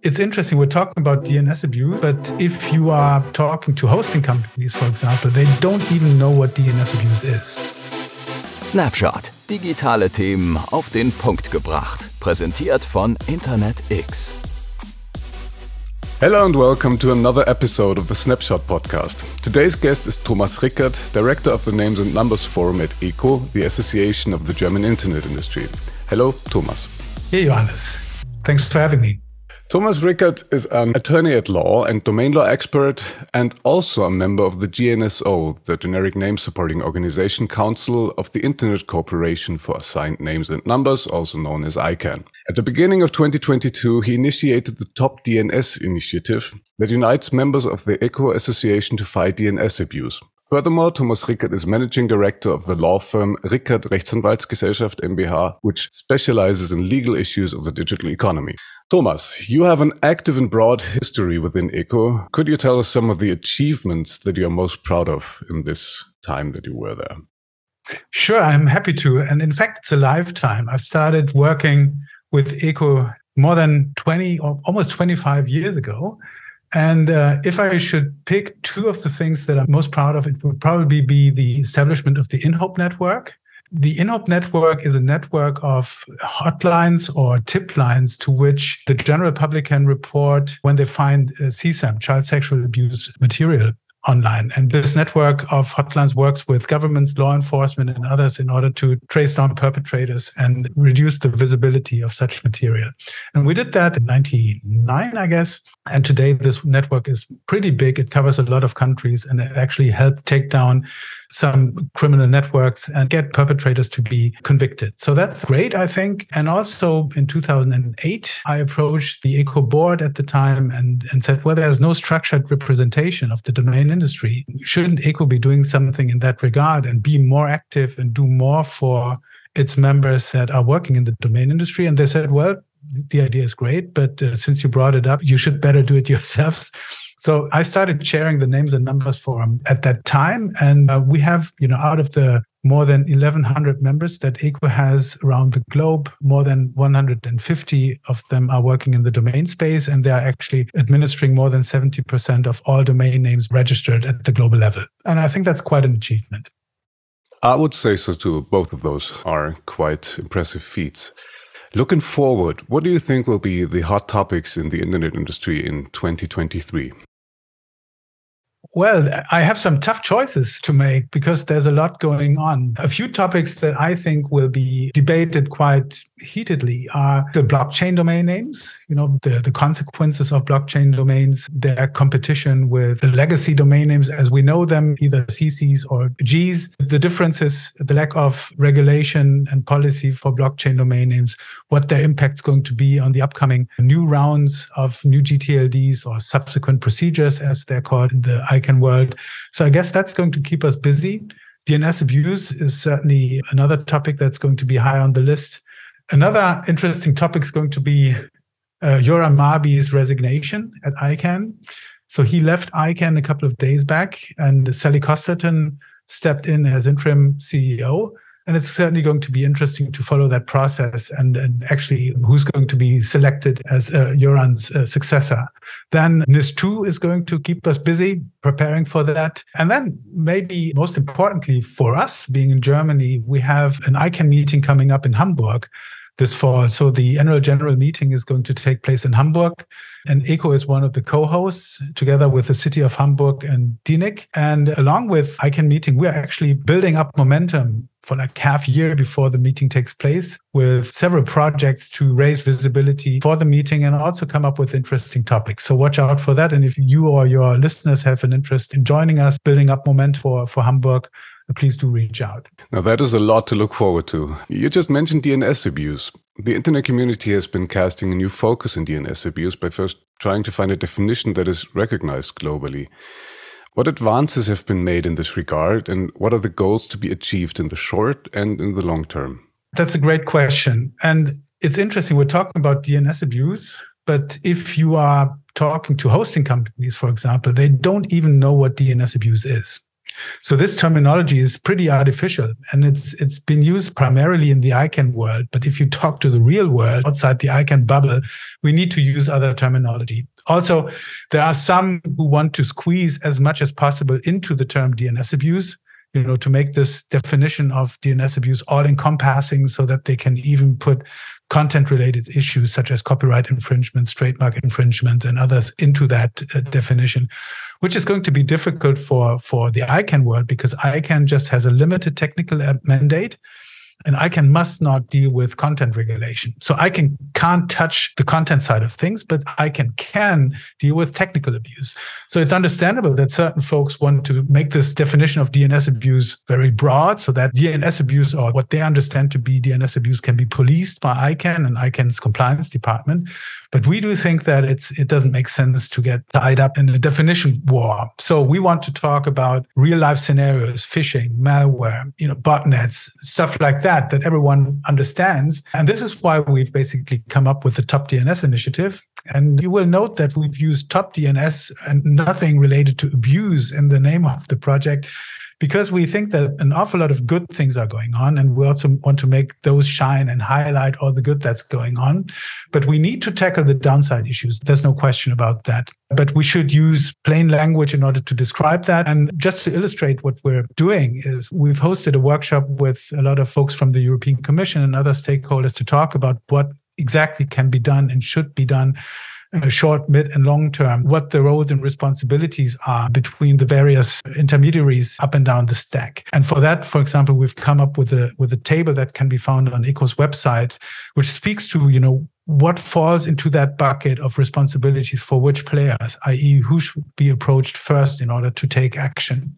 It's interesting. We're talking about DNS abuse, but if you are talking to hosting companies, for example, they don't even know what DNS abuse is. Snapshot. Digitale Themen auf den Punkt gebracht. Präsentiert von InterNetX. Hello and welcome to another episode of the Snapshot podcast. Today's guest is Thomas Rickert, director of the Names and Numbers Forum at ECO, the Association of the German Internet Industry. Hello, Thomas. Hey, Johannes. Thanks for having me. Thomas Rickert is an attorney at law and domain law expert, and also a member of the GNSO, the Generic Name Supporting Organization Council of the Internet Corporation for Assigned Names and Numbers, also known as ICANN. At the beginning of 2022, he initiated the Top DNS initiative that unites members of the ECO Association to fight DNS abuse. Furthermore, Thomas Rickert is managing director of the law firm Rickert Rechtsanwaltsgesellschaft MBH, which specializes in legal issues of the digital economy. Thomas, you have an active and broad history within ECO. Could you tell us some of the achievements that you're most proud of in this time that you were there? Sure, I'm happy to. And in fact, it's a lifetime. I started working with ECO more than 20 or almost 25 years ago. And uh, if I should pick two of the things that I'm most proud of, it would probably be the establishment of the InHope network the InHope network is a network of hotlines or tip lines to which the general public can report when they find uh, CSAM, child sexual abuse material online. And this network of hotlines works with governments, law enforcement, and others in order to trace down perpetrators and reduce the visibility of such material. And we did that in 99, I guess. And today, this network is pretty big. It covers a lot of countries and it actually helped take down some criminal networks and get perpetrators to be convicted. So that's great, I think. And also in 2008, I approached the ECO board at the time and, and said, well, there's no structured representation of the domain industry. Shouldn't ECO be doing something in that regard and be more active and do more for its members that are working in the domain industry? And they said, well, the idea is great, but uh, since you brought it up, you should better do it yourselves. So I started sharing the names and numbers forum at that time. And uh, we have, you know, out of the more than 1100 members that ECO has around the globe, more than 150 of them are working in the domain space. And they are actually administering more than 70% of all domain names registered at the global level. And I think that's quite an achievement. I would say so too. Both of those are quite impressive feats. Looking forward, what do you think will be the hot topics in the internet industry in 2023? Well, I have some tough choices to make because there's a lot going on. A few topics that I think will be debated quite heatedly are the blockchain domain names, you know, the, the consequences of blockchain domains, their competition with the legacy domain names as we know them, either CCs or Gs, the differences, the lack of regulation and policy for blockchain domain names, what their impact's going to be on the upcoming new rounds of new GTLDs or subsequent procedures, as they're called the ICANN world. So I guess that's going to keep us busy. DNS abuse is certainly another topic that's going to be high on the list. Another interesting topic is going to be uh, Göran Marby's resignation at ICANN. So he left ICANN a couple of days back, and Sally Costerton stepped in as interim CEO. And it's certainly going to be interesting to follow that process and, and actually who's going to be selected as uh, Göran's uh, successor. Then NIS2 is going to keep us busy preparing for that. And then maybe most importantly for us being in Germany, we have an ICANN meeting coming up in Hamburg this fall. So the annual general meeting is going to take place in Hamburg. And ECO is one of the co-hosts together with the city of Hamburg and DENIC. And along with ICANN meeting, we're actually building up momentum for like half year before the meeting takes place with several projects to raise visibility for the meeting and also come up with interesting topics. So watch out for that. And if you or your listeners have an interest in joining us, building up momentum for, for Hamburg, uh, please do reach out. Now, that is a lot to look forward to. You just mentioned DNS abuse. The internet community has been casting a new focus in DNS abuse by first trying to find a definition that is recognized globally. What advances have been made in this regard, and what are the goals to be achieved in the short and in the long term? That's a great question. And it's interesting. We're talking about DNS abuse, but if you are talking to hosting companies, for example, they don't even know what DNS abuse is. So this terminology is pretty artificial and it's it's been used primarily in the ICANN world. But if you talk to the real world outside the ICANN bubble, we need to use other terminology. Also, there are some who want to squeeze as much as possible into the term DNS abuse you know, to make this definition of DNS abuse all encompassing so that they can even put content related issues such as copyright infringement, trademark infringement, and others into that uh, definition, which is going to be difficult for, for the ICANN world because ICANN just has a limited technical mandate and ICANN must not deal with content regulation. So ICANN can can't touch the content side of things, but ICANN can can deal with technical abuse. So it's understandable that certain folks want to make this definition of DNS abuse very broad so that DNS abuse or what they understand to be DNS abuse can be policed by ICANN and ICANN's compliance department. But we do think that it's it doesn't make sense to get tied up in a definition war. So we want to talk about real life scenarios, phishing, malware, you know, botnets, stuff like that that everyone understands. And this is why we've basically come up with the Top DNS initiative. And you will note that we've used Top DNS and nothing related to abuse in the name of the project because we think that an awful lot of good things are going on and we also want to make those shine and highlight all the good that's going on. But we need to tackle the downside issues. There's no question about that. But we should use plain language in order to describe that. And just to illustrate what we're doing is we've hosted a workshop with a lot of folks from the European Commission and other stakeholders to talk about what exactly can be done and should be done short, mid, and long term, what the roles and responsibilities are between the various intermediaries up and down the stack. And for that, for example, we've come up with a with a table that can be found on ECO's website, which speaks to you know what falls into that bucket of responsibilities for which players, i.e., who should be approached first in order to take action.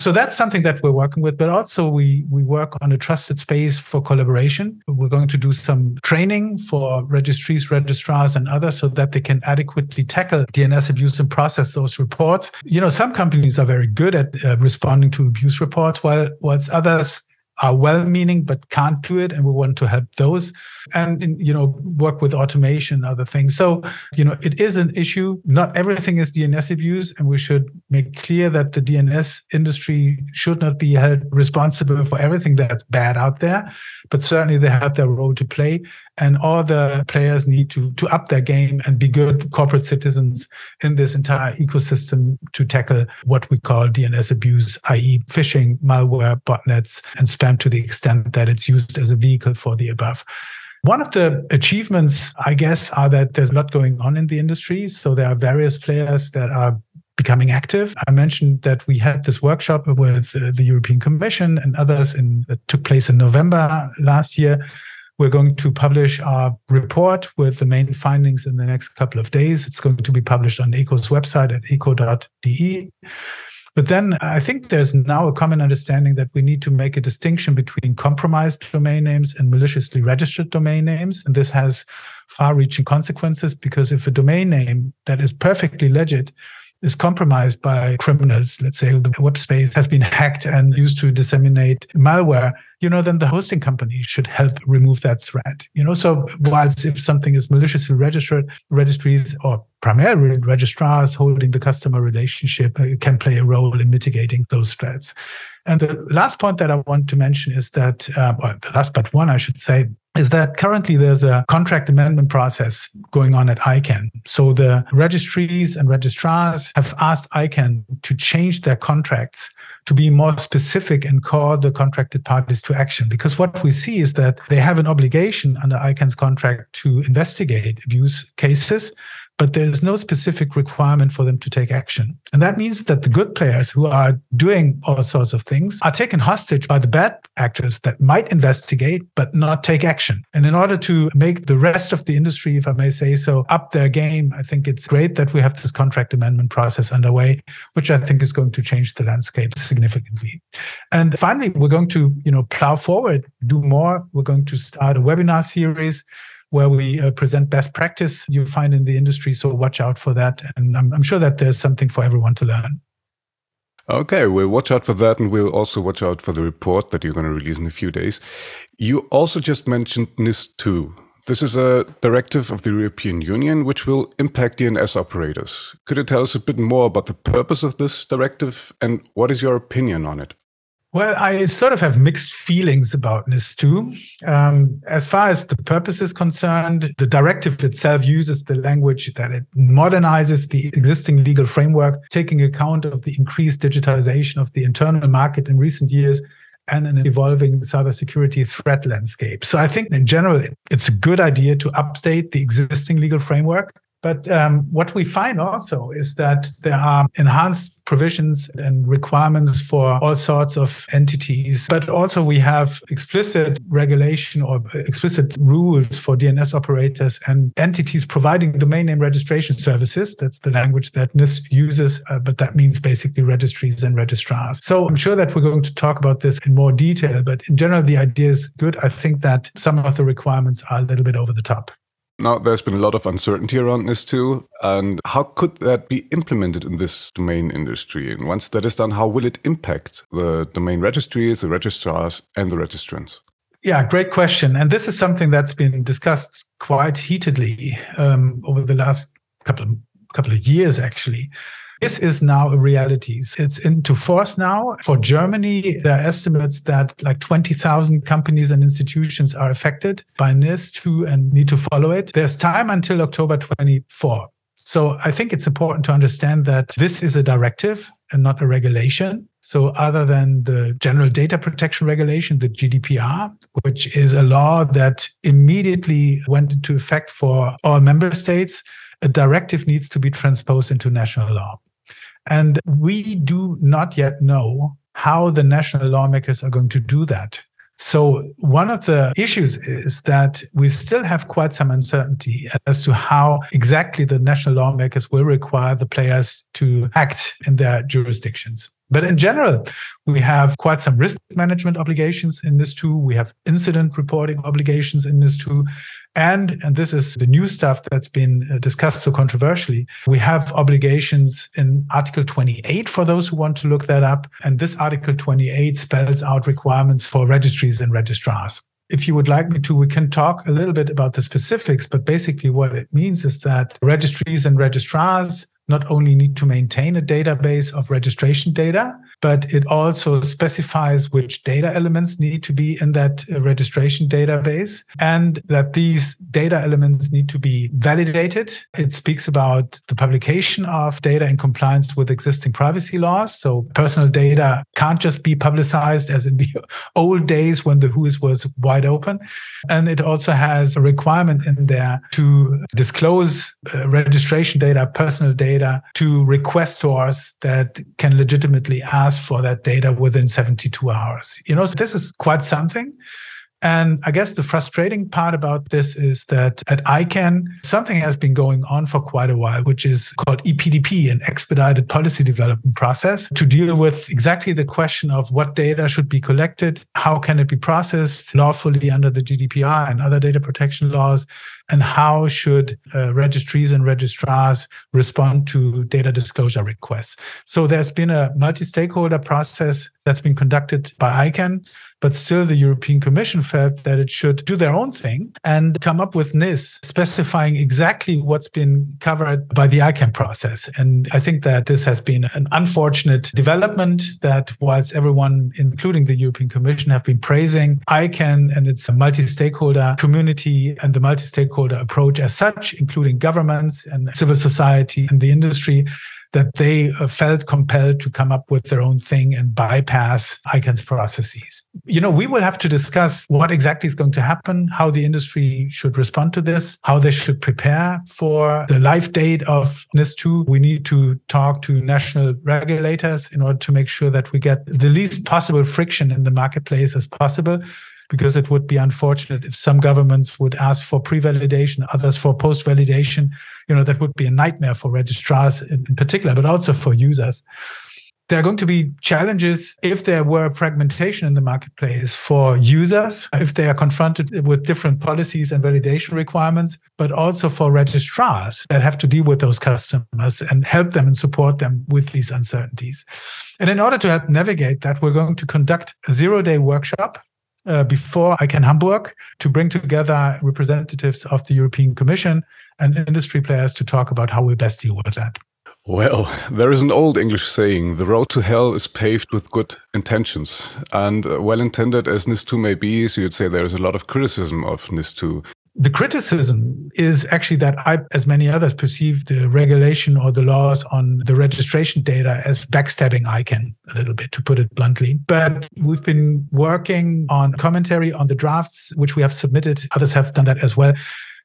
So that's something that we're working with, but also we we work on a trusted space for collaboration. We're going to do some training for registries, registrars, and others so that they can adequately tackle DNS abuse and process those reports. You know, some companies are very good at uh, responding to abuse reports, while whilst others are well-meaning but can't do it and we want to help those and you know work with automation other things. So you know it is an issue. Not everything is dns abuse and we should make clear that the dns industry should not be held responsible for everything that's bad out there but certainly they have their role to play and all the players need to to up their game and be good corporate citizens in this entire ecosystem to tackle what we call DNS abuse, i.e., phishing, malware, botnets, and spam to the extent that it's used as a vehicle for the above. One of the achievements, I guess, are that there's a lot going on in the industry. So there are various players that are becoming active. I mentioned that we had this workshop with uh, the European Commission and others in, that took place in November last year we're going to publish our report with the main findings in the next couple of days. It's going to be published on ECO's website at eco.de. But then I think there's now a common understanding that we need to make a distinction between compromised domain names and maliciously registered domain names. And this has far reaching consequences because if a domain name that is perfectly legit is compromised by criminals, let's say the web space has been hacked and used to disseminate malware, you know, then the hosting company should help remove that threat. You know, so whilst if something is maliciously registered, registries or primarily registrars holding the customer relationship uh, can play a role in mitigating those threats. And the last point that I want to mention is that, um, or the last but one, I should say, is that currently there's a contract amendment process going on at ICANN. So the registries and registrars have asked ICANN to change their contracts to be more specific and call the contracted parties to action. Because what we see is that they have an obligation under ICANN's contract to investigate abuse cases but there's no specific requirement for them to take action. And that means that the good players who are doing all sorts of things are taken hostage by the bad actors that might investigate but not take action. And in order to make the rest of the industry, if I may say so, up their game, I think it's great that we have this contract amendment process underway, which I think is going to change the landscape significantly. And finally, we're going to, you know, plow forward, do more. We're going to start a webinar series where we uh, present best practice you find in the industry. So watch out for that. And I'm, I'm sure that there's something for everyone to learn. Okay, we'll watch out for that and we'll also watch out for the report that you're going to release in a few days. You also just mentioned NIS2, This is a directive of the European Union which will impact DNS operators. Could you tell us a bit more about the purpose of this directive and what is your opinion on it? Well, I sort of have mixed feelings about NIS2. Um, as far as the purpose is concerned, the directive itself uses the language that it modernizes the existing legal framework, taking account of the increased digitalization of the internal market in recent years and an evolving cybersecurity threat landscape. So I think in general, it's a good idea to update the existing legal framework. But um, what we find also is that there are enhanced provisions and requirements for all sorts of entities. But also we have explicit regulation or explicit rules for DNS operators and entities providing domain name registration services. That's the language that NIS uses, uh, but that means basically registries and registrars. So I'm sure that we're going to talk about this in more detail. But in general, the idea is good. I think that some of the requirements are a little bit over the top. Now, there's been a lot of uncertainty around NIS2. And how could that be implemented in this domain industry? And once that is done, how will it impact the domain registries, the registrars, and the registrants? Yeah, great question. And this is something that's been discussed quite heatedly um, over the last couple of, couple of years, actually. This is now a reality. It's into force now. For Germany, there are estimates that like 20,000 companies and institutions are affected by NIS2 and need to follow it. There's time until October 24. So I think it's important to understand that this is a directive and not a regulation. So other than the general data protection regulation, the GDPR, which is a law that immediately went into effect for all member states, a directive needs to be transposed into national law. And we do not yet know how the national lawmakers are going to do that. So, one of the issues is that we still have quite some uncertainty as to how exactly the national lawmakers will require the players to act in their jurisdictions. But in general, we have quite some risk management obligations in NIS2. We have incident reporting obligations in NIS2. And, and this is the new stuff that's been uh, discussed so controversially, we have obligations in Article 28 for those who want to look that up. And this Article 28 spells out requirements for registries and registrars if you would like me to, we can talk a little bit about the specifics. But basically, what it means is that registries and registrars not only need to maintain a database of registration data, but it also specifies which data elements need to be in that uh, registration database and that these data elements need to be validated. It speaks about the publication of data in compliance with existing privacy laws. So personal data can't just be publicized as in the old days when the WHOIS was wide open. And it also has a requirement in there to disclose uh, registration data, personal data to requestors that can legitimately ask for that data within 72 hours. You know, so this is quite something. And I guess the frustrating part about this is that at ICANN, something has been going on for quite a while, which is called EPDP, an expedited policy development process to deal with exactly the question of what data should be collected, how can it be processed lawfully under the GDPR and other data protection laws, and how should uh, registries and registrars respond to data disclosure requests. So there's been a multi-stakeholder process that's been conducted by ICANN but still, the European Commission felt that it should do their own thing and come up with NIS specifying exactly what's been covered by the ICANN process. And I think that this has been an unfortunate development that whilst everyone, including the European Commission, have been praising ICANN and its multi-stakeholder community and the multi-stakeholder approach as such, including governments and civil society and the industry, that they uh, felt compelled to come up with their own thing and bypass ICANN's processes. You know, we will have to discuss what exactly is going to happen, how the industry should respond to this, how they should prepare for the live date of NIS2. We need to talk to national regulators in order to make sure that we get the least possible friction in the marketplace as possible because it would be unfortunate if some governments would ask for pre-validation, others for post-validation. You know, that would be a nightmare for registrars in, in particular, but also for users. There are going to be challenges if there were fragmentation in the marketplace for users, if they are confronted with different policies and validation requirements, but also for registrars that have to deal with those customers and help them and support them with these uncertainties. And in order to help navigate that, we're going to conduct a zero day workshop uh, before ICANN Hamburg to bring together representatives of the European Commission and industry players to talk about how we best deal with that. Well, there is an old English saying the road to hell is paved with good intentions. And uh, well intended as NIS2 may be, so you'd say there's a lot of criticism of NIS2 the criticism is actually that I, as many others, perceive the regulation or the laws on the registration data as backstabbing ICANN a little bit, to put it bluntly. But we've been working on commentary on the drafts, which we have submitted. Others have done that as well.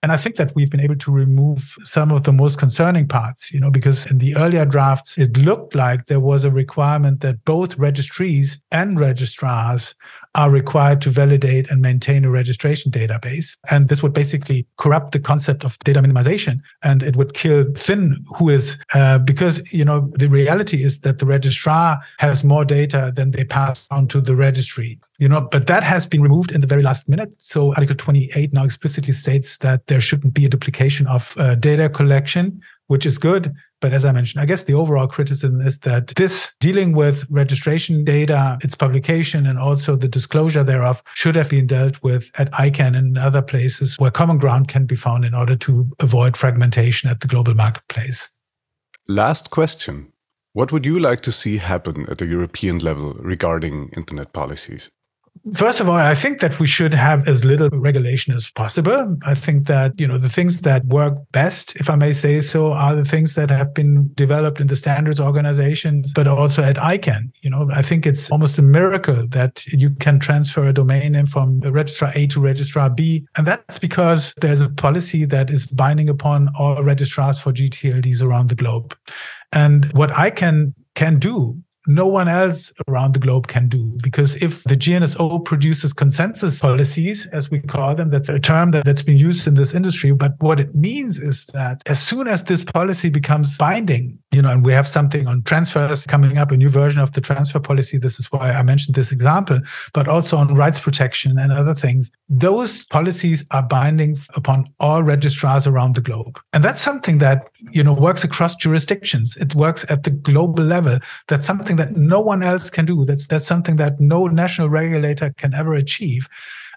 And I think that we've been able to remove some of the most concerning parts, you know, because in the earlier drafts, it looked like there was a requirement that both registries and registrars are required to validate and maintain a registration database. And this would basically corrupt the concept of data minimization and it would kill Thin, WHOIS, uh, because, you know, the reality is that the registrar has more data than they pass on to the registry, you know, but that has been removed in the very last minute. So Article 28 now explicitly states that there shouldn't be a duplication of uh, data collection which is good. But as I mentioned, I guess the overall criticism is that this dealing with registration data, its publication, and also the disclosure thereof should have been dealt with at ICANN and other places where common ground can be found in order to avoid fragmentation at the global marketplace. Last question. What would you like to see happen at the European level regarding internet policies? First of all, I think that we should have as little regulation as possible. I think that, you know, the things that work best, if I may say so, are the things that have been developed in the standards organizations, but also at ICANN. You know, I think it's almost a miracle that you can transfer a domain name from registrar A to registrar B. And that's because there's a policy that is binding upon all registrars for GTLDs around the globe. And what ICANN can do no one else around the globe can do. Because if the GNSO produces consensus policies, as we call them, that's a term that, that's been used in this industry. But what it means is that as soon as this policy becomes binding, you know, and we have something on transfers coming up, a new version of the transfer policy. This is why I mentioned this example, but also on rights protection and other things. Those policies are binding upon all registrars around the globe. And that's something that, you know, works across jurisdictions. It works at the global level. That's something that no one else can do. That's that's something that no national regulator can ever achieve.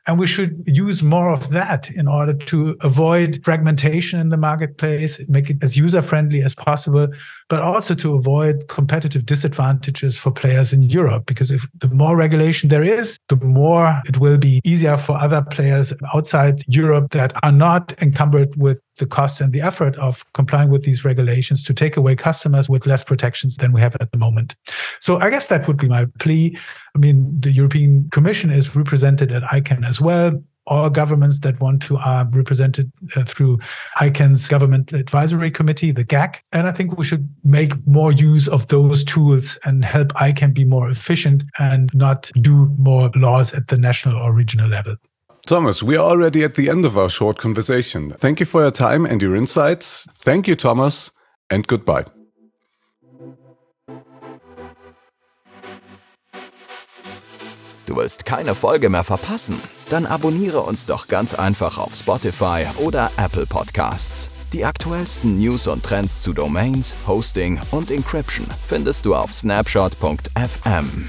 And we should use more of that in order to avoid fragmentation in the marketplace, make it as user friendly as possible, but also to avoid competitive disadvantages for players in Europe. Because if the more regulation there is, the more it will be easier for other players outside Europe that are not encumbered with the cost and the effort of complying with these regulations to take away customers with less protections than we have at the moment. So I guess that would be my plea. I mean, the European Commission is represented at ICANN as well. All governments that want to are represented uh, through ICANN's Government Advisory Committee, the GAC. And I think we should make more use of those tools and help ICANN be more efficient and not do more laws at the national or regional level. Thomas, we are already at the end of our short conversation. Thank you for your time and your insights. Thank you, Thomas, and goodbye. Du willst keine Folge mehr verpassen? Dann abonniere uns doch ganz einfach auf Spotify oder Apple Podcasts. Die aktuellsten News und Trends zu Domains, Hosting und Encryption findest du auf snapshot.fm.